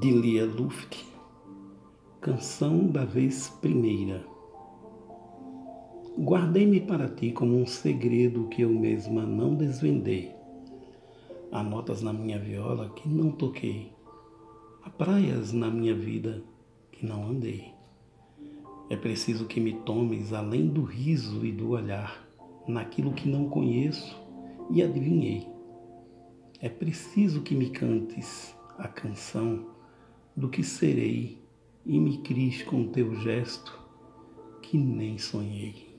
de Lia Luft, Canção da Vez Primeira. Guardei-me para ti como um segredo que eu mesma não desvendei. Há notas na minha viola que não toquei, há praias na minha vida que não andei. É preciso que me tomes além do riso e do olhar, naquilo que não conheço e adivinhei. É preciso que me cantes a canção do que serei e me cries com teu gesto que nem sonhei.